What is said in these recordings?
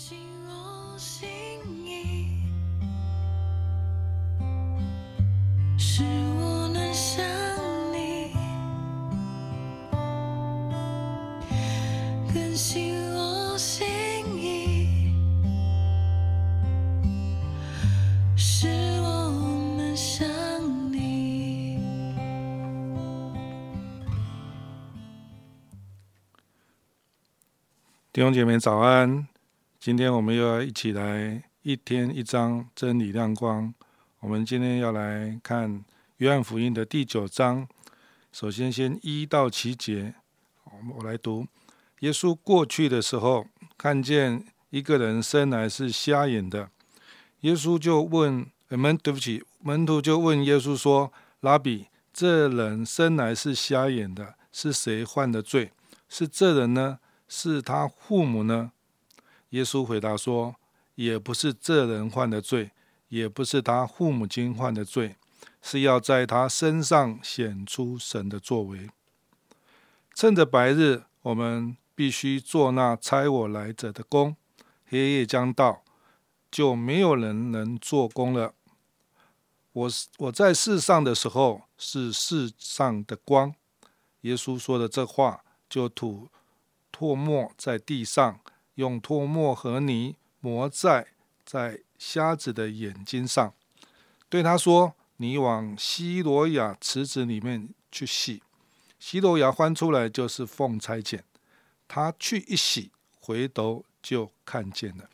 心若心仪使我能想你更信我心意使我能想你弟兄姐妹早安今天我们又要一起来一天一章真理亮光。我们今天要来看约翰福音的第九章，首先先一到七节，我我来读。耶稣过去的时候，看见一个人生来是瞎眼的，耶稣就问门，对不起，门徒就问耶稣说：“拉比，这人生来是瞎眼的，是谁犯的罪？是这人呢？是他父母呢？”耶稣回答说：“也不是这人犯的罪，也不是他父母亲犯的罪，是要在他身上显出神的作为。趁着白日，我们必须做那差我来者的工；黑夜将到，就没有人能做工了。我我在世上的时候是世上的光。”耶稣说的这话，就吐唾沫在地上。用唾沫和泥抹在在瞎子的眼睛上，对他说：“你往西罗亚池子里面去洗。”西罗亚翻出来就是凤钗剪，他去一洗，回头就看见了。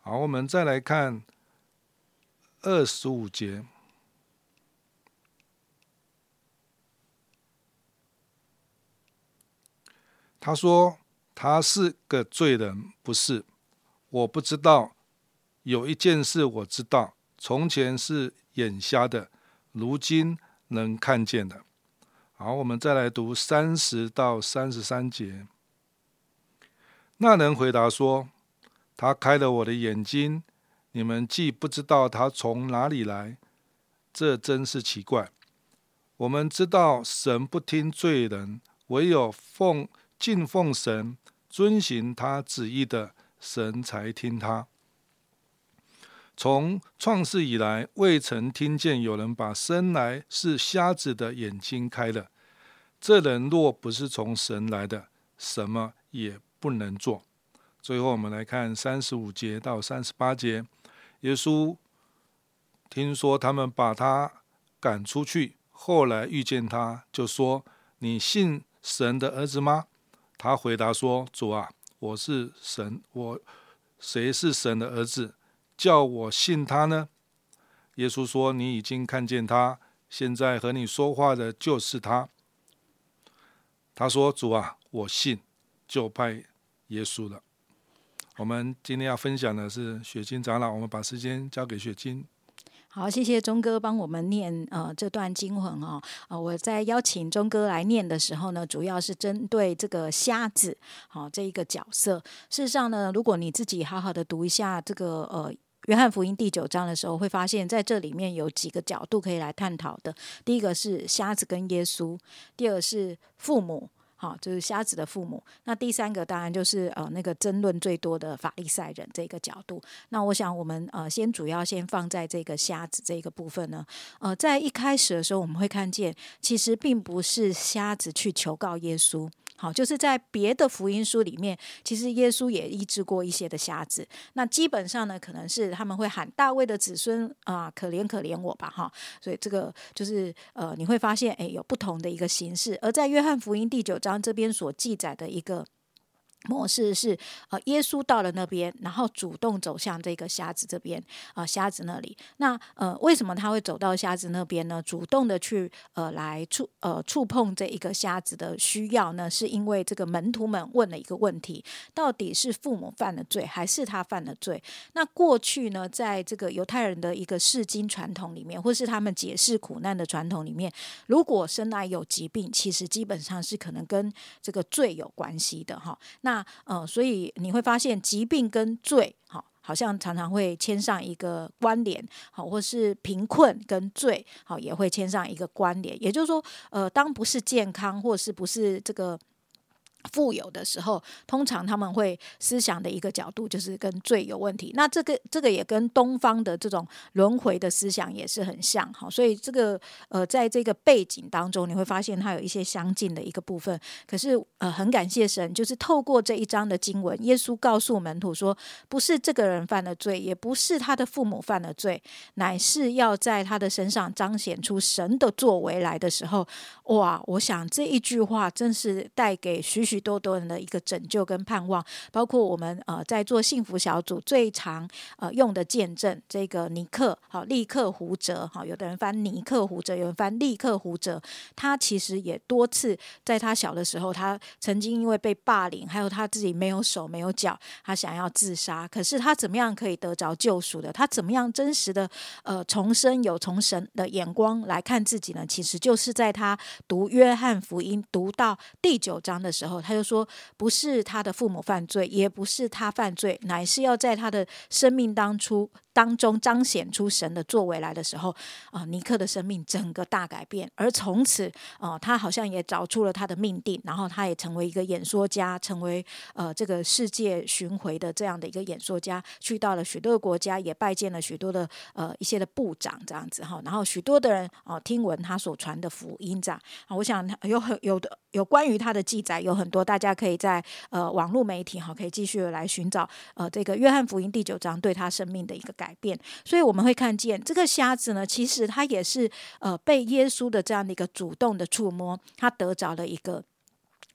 好，我们再来看二十五节，他说。他是个罪人，不是？我不知道。有一件事我知道：从前是眼瞎的，如今能看见的。好，我们再来读三十到三十三节。那人回答说：“他开了我的眼睛。你们既不知道他从哪里来，这真是奇怪。我们知道神不听罪人，唯有奉敬奉神。”遵行他旨意的神才听他。从创世以来，未曾听见有人把生来是瞎子的眼睛开了。这人若不是从神来的，什么也不能做。最后，我们来看三十五节到三十八节。耶稣听说他们把他赶出去，后来遇见他，就说：“你信神的儿子吗？”他回答说：“主啊，我是神，我谁是神的儿子？叫我信他呢？”耶稣说：“你已经看见他，现在和你说话的就是他。”他说：“主啊，我信，就拜耶稣了。”我们今天要分享的是雪晶长老，我们把时间交给雪晶。好，谢谢钟哥帮我们念呃这段经文哦。呃，我在邀请钟哥来念的时候呢，主要是针对这个瞎子好这一个角色。事实上呢，如果你自己好好的读一下这个呃约翰福音第九章的时候，会发现在这里面有几个角度可以来探讨的。第一个是瞎子跟耶稣，第二个是父母。好，就是瞎子的父母。那第三个当然就是呃那个争论最多的法利赛人这个角度。那我想我们呃先主要先放在这个瞎子这个部分呢。呃，在一开始的时候，我们会看见其实并不是瞎子去求告耶稣。好，就是在别的福音书里面，其实耶稣也医治过一些的瞎子。那基本上呢，可能是他们会喊大卫的子孙啊，可怜可怜我吧，哈。所以这个就是呃，你会发现，哎，有不同的一个形式。而在约翰福音第九章这边所记载的一个。模式是，呃，耶稣到了那边，然后主动走向这个瞎子这边，啊，瞎子那里。那呃，为什么他会走到瞎子那边呢？主动的去呃来触呃触碰这一个瞎子的需要呢？是因为这个门徒们问了一个问题：到底是父母犯了罪，还是他犯了罪？那过去呢，在这个犹太人的一个释经传统里面，或是他们解释苦难的传统里面，如果生来有疾病，其实基本上是可能跟这个罪有关系的哈。那那呃，所以你会发现疾病跟罪，好，好像常常会牵上一个关联，好，或是贫困跟罪，好，也会牵上一个关联。也就是说，呃，当不是健康，或是不是这个富有的时候，通常他们会思想的一个角度就是跟罪有问题。那这个这个也跟东方的这种轮回的思想也是很像哈。所以这个呃，在这个背景当中，你会发现它有一些相近的一个部分。可是呃，很感谢神，就是透过这一章的经文，耶稣告诉门徒说，不是这个人犯了罪，也不是他的父母犯了罪，乃是要在他的身上彰显出神的作为来的时候，哇！我想这一句话真是带给许许多多人的一个拯救跟盼望，包括我们呃在做幸福小组最常呃用的见证，这个尼克好立刻胡哲哈，有的人翻尼克胡哲，有人翻立刻胡哲，他其实也多次在他小的时候，他曾经因为被霸凌，还有他自己没有手没有脚，他想要自杀，可是他怎么样可以得着救赎的？他怎么样真实的呃重生，有从神的眼光来看自己呢？其实就是在他读约翰福音读到第九章的时候。他就说，不是他的父母犯罪，也不是他犯罪，乃是要在他的生命当初。当中彰显出神的作为来的时候，啊，尼克的生命整个大改变，而从此，啊，他好像也找出了他的命定，然后他也成为一个演说家，成为呃这个世界巡回的这样的一个演说家，去到了许多的国家，也拜见了许多的呃一些的部长这样子哈，然后许多的人哦听闻他所传的福音这样，啊，我想有很有的有关于他的记载有很多，大家可以在呃网络媒体哈可以继续来寻找呃这个约翰福音第九章对他生命的一个。改改变，所以我们会看见这个瞎子呢，其实他也是呃被耶稣的这样的一个主动的触摸，他得着了一个。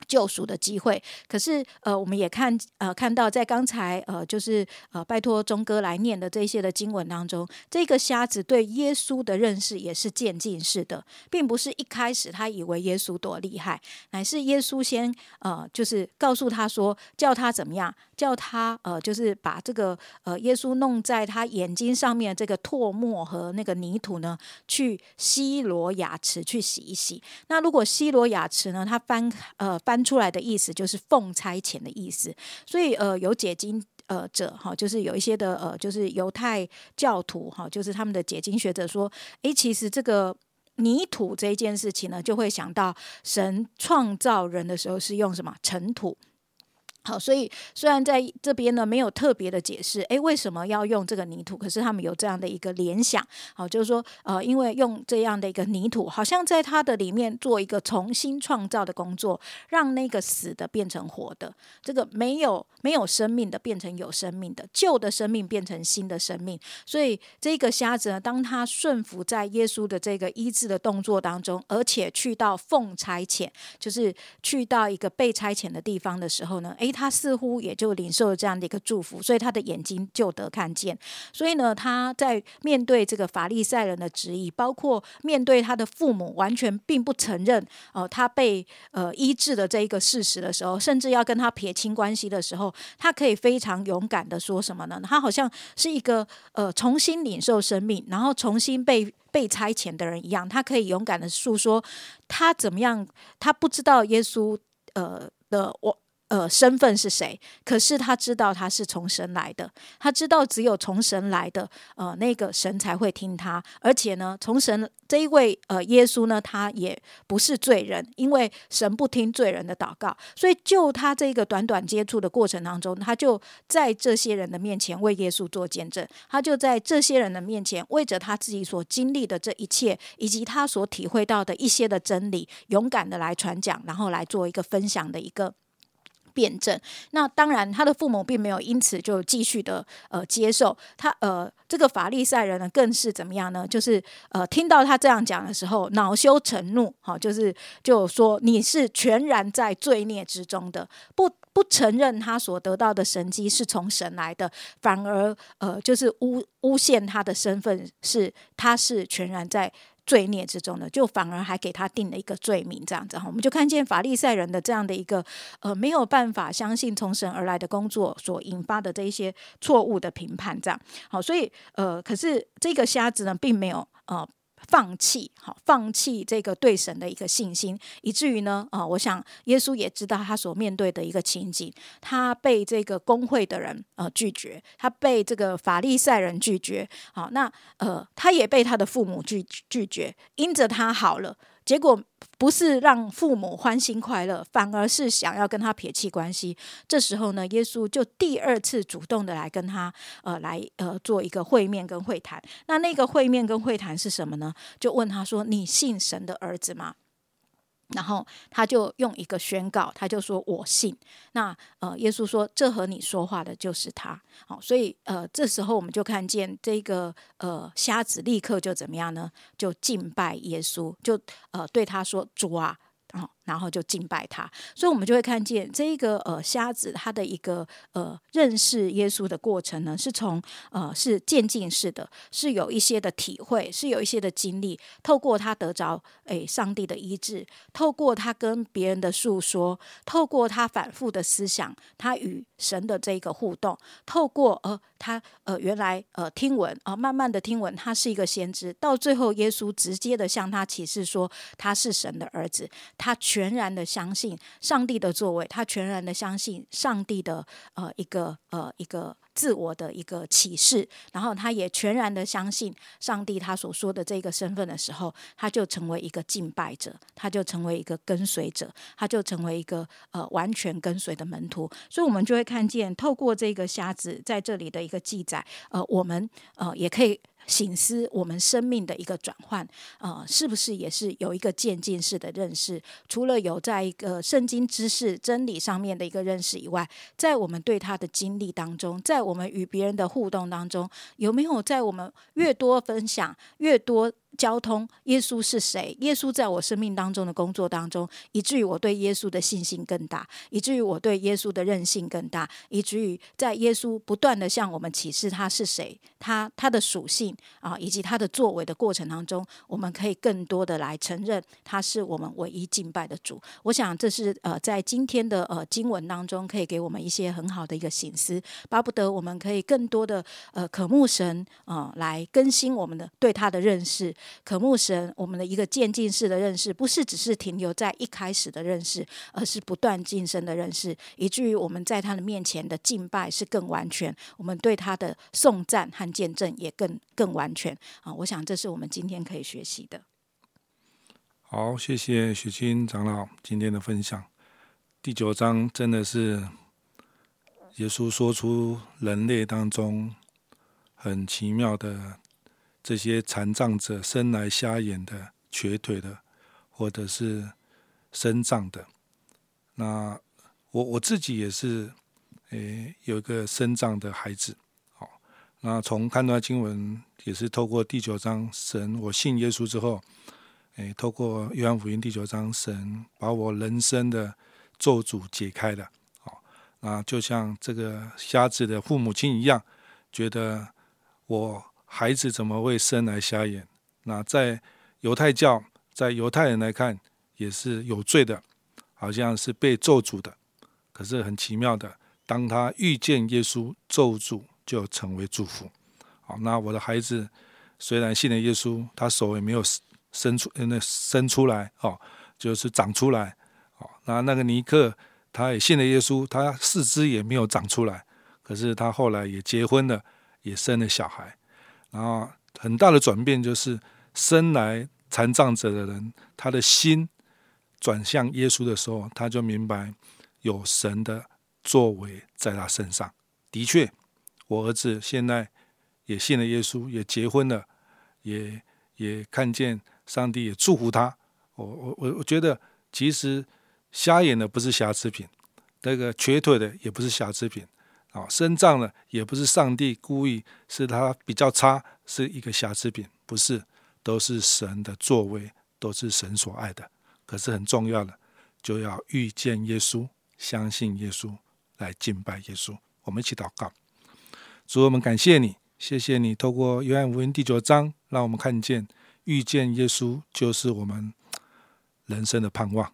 救赎的机会，可是呃，我们也看呃看到在刚才呃就是呃拜托钟哥来念的这些的经文当中，这个瞎子对耶稣的认识也是渐进式的，并不是一开始他以为耶稣多厉害，乃是耶稣先呃就是告诉他说叫他怎么样，叫他呃就是把这个呃耶稣弄在他眼睛上面这个唾沫和那个泥土呢，去西罗雅池去洗一洗。那如果西罗雅池呢，他翻呃翻。翻出来的意思就是奉差遣的意思，所以呃有解经呃者哈，就是有一些的呃就是犹太教徒哈，就是他们的解经学者说，诶，其实这个泥土这一件事情呢，就会想到神创造人的时候是用什么尘土。好，所以虽然在这边呢没有特别的解释，诶，为什么要用这个泥土？可是他们有这样的一个联想，好，就是说，呃，因为用这样的一个泥土，好像在它的里面做一个重新创造的工作，让那个死的变成活的，这个没有没有生命的变成有生命的，旧的生命变成新的生命。所以这个瞎子呢，当他顺服在耶稣的这个医治的动作当中，而且去到奉差遣，就是去到一个被差遣的地方的时候呢，诶。他似乎也就领受了这样的一个祝福，所以他的眼睛就得看见。所以呢，他在面对这个法利赛人的质疑，包括面对他的父母完全并不承认呃他被呃医治的这一个事实的时候，甚至要跟他撇清关系的时候，他可以非常勇敢的说什么呢？他好像是一个呃重新领受生命，然后重新被被差遣的人一样，他可以勇敢的诉说他怎么样，他不知道耶稣呃的我。呃，身份是谁？可是他知道他是从神来的，他知道只有从神来的，呃，那个神才会听他。而且呢，从神这一位呃耶稣呢，他也不是罪人，因为神不听罪人的祷告。所以就他这个短短接触的过程当中，他就在这些人的面前为耶稣做见证，他就在这些人的面前为着他自己所经历的这一切，以及他所体会到的一些的真理，勇敢的来传讲，然后来做一个分享的一个。辩证，那当然，他的父母并没有因此就继续的呃接受他呃这个法利赛人呢，更是怎么样呢？就是呃听到他这样讲的时候，恼羞成怒，好，就是就说你是全然在罪孽之中的，不不承认他所得到的神迹是从神来的，反而呃就是诬诬陷他的身份是他是全然在。罪孽之中呢，就反而还给他定了一个罪名，这样子哈，我们就看见法利赛人的这样的一个呃没有办法相信从神而来的工作所引发的这一些错误的评判，这样好，所以呃，可是这个瞎子呢，并没有呃。放弃，好，放弃这个对神的一个信心，以至于呢，啊，我想耶稣也知道他所面对的一个情景，他被这个工会的人呃拒绝，他被这个法利赛人拒绝，好，那呃，他也被他的父母拒拒绝，因着他好了。结果不是让父母欢心快乐，反而是想要跟他撇弃关系。这时候呢，耶稣就第二次主动的来跟他呃来呃做一个会面跟会谈。那那个会面跟会谈是什么呢？就问他说：“你信神的儿子吗？”然后他就用一个宣告，他就说：“我信。”那呃，耶稣说：“这和你说话的就是他。”好，所以呃，这时候我们就看见这个呃瞎子立刻就怎么样呢？就敬拜耶稣，就呃对他说：“主啊！”哦，然后就敬拜他，所以我们就会看见这一个呃瞎子他的一个呃认识耶稣的过程呢，是从呃是渐进式的，是有一些的体会，是有一些的经历，透过他得着诶上帝的医治，透过他跟别人的诉说，透过他反复的思想，他与神的这一个互动，透过呃他呃原来呃听闻啊，慢慢的听闻他是一个先知，到最后耶稣直接的向他启示说他是神的儿子，他。全然的相信上帝的作为，他全然的相信上帝的呃一个呃一个自我的一个启示，然后他也全然的相信上帝他所说的这个身份的时候，他就成为一个敬拜者，他就成为一个跟随者，他就成为一个呃完全跟随的门徒。所以，我们就会看见透过这个瞎子在这里的一个记载，呃，我们呃也可以。醒思我们生命的一个转换，呃，是不是也是有一个渐进式的认识？除了有在一个圣经知识真理上面的一个认识以外，在我们对他的经历当中，在我们与别人的互动当中，有没有在我们越多分享越多？交通，耶稣是谁？耶稣在我生命当中的工作当中，以至于我对耶稣的信心更大，以至于我对耶稣的韧性更大，以至于在耶稣不断的向我们启示他是谁，他他的属性啊，以及他的作为的过程当中，我们可以更多的来承认他是我们唯一敬拜的主。我想这是呃在今天的呃经文当中，可以给我们一些很好的一个醒思，巴不得我们可以更多的呃渴慕神啊，来更新我们的对他的认识。渴慕神，我们的一个渐进式的认识，不是只是停留在一开始的认识，而是不断晋升的认识，以至于我们在他的面前的敬拜是更完全，我们对他的颂赞和见证也更更完全啊！我想这是我们今天可以学习的。好，谢谢许清长老今天的分享。第九章真的是耶稣说出人类当中很奇妙的。这些残障者生来瞎眼的、瘸腿的，或者是身障的，那我我自己也是，诶，有一个身障的孩子。好，那从看到经文，也是透过第九章神，我信耶稣之后，诶，透过约翰福音第九章神把我人生的咒诅解开了。好，那就像这个瞎子的父母亲一样，觉得我。孩子怎么会生来瞎眼？那在犹太教，在犹太人来看也是有罪的，好像是被咒诅的。可是很奇妙的，当他遇见耶稣，咒诅就成为祝福。好，那我的孩子虽然信了耶稣，他手也没有伸出，那伸出来，哦，就是长出来。哦，那那个尼克他也信了耶稣，他四肢也没有长出来，可是他后来也结婚了，也生了小孩。然后很大的转变就是，生来残障者的人，他的心转向耶稣的时候，他就明白有神的作为在他身上。的确，我儿子现在也信了耶稣，也结婚了，也也看见上帝也祝福他。我我我我觉得，其实瞎眼的不是瑕疵品，那个瘸腿的也不是瑕疵品。啊，身障呢也不是上帝故意，是他比较差，是一个瑕疵品，不是，都是神的作为，都是神所爱的。可是很重要的，就要遇见耶稣，相信耶稣，来敬拜耶稣。我们一起祷告，主，我们感谢你，谢谢你透过约翰福音第九章，让我们看见遇见耶稣就是我们人生的盼望。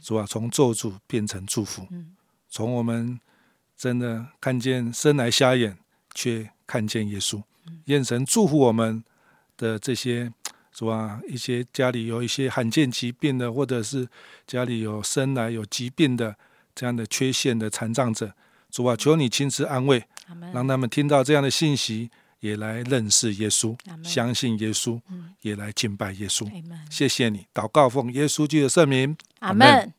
主啊，从咒诅变成祝福，从我们。真的看见生来瞎眼，却看见耶稣。愿神祝福我们的这些，是吧？一些家里有一些罕见疾病的，或者是家里有生来有疾病的这样的缺陷的残障者，主啊，求你亲自安慰，让他们听到这样的信息，也来认识耶稣相信耶稣，嗯也来敬拜耶稣。谢谢你，祷告奉耶稣基督的圣名，阿门。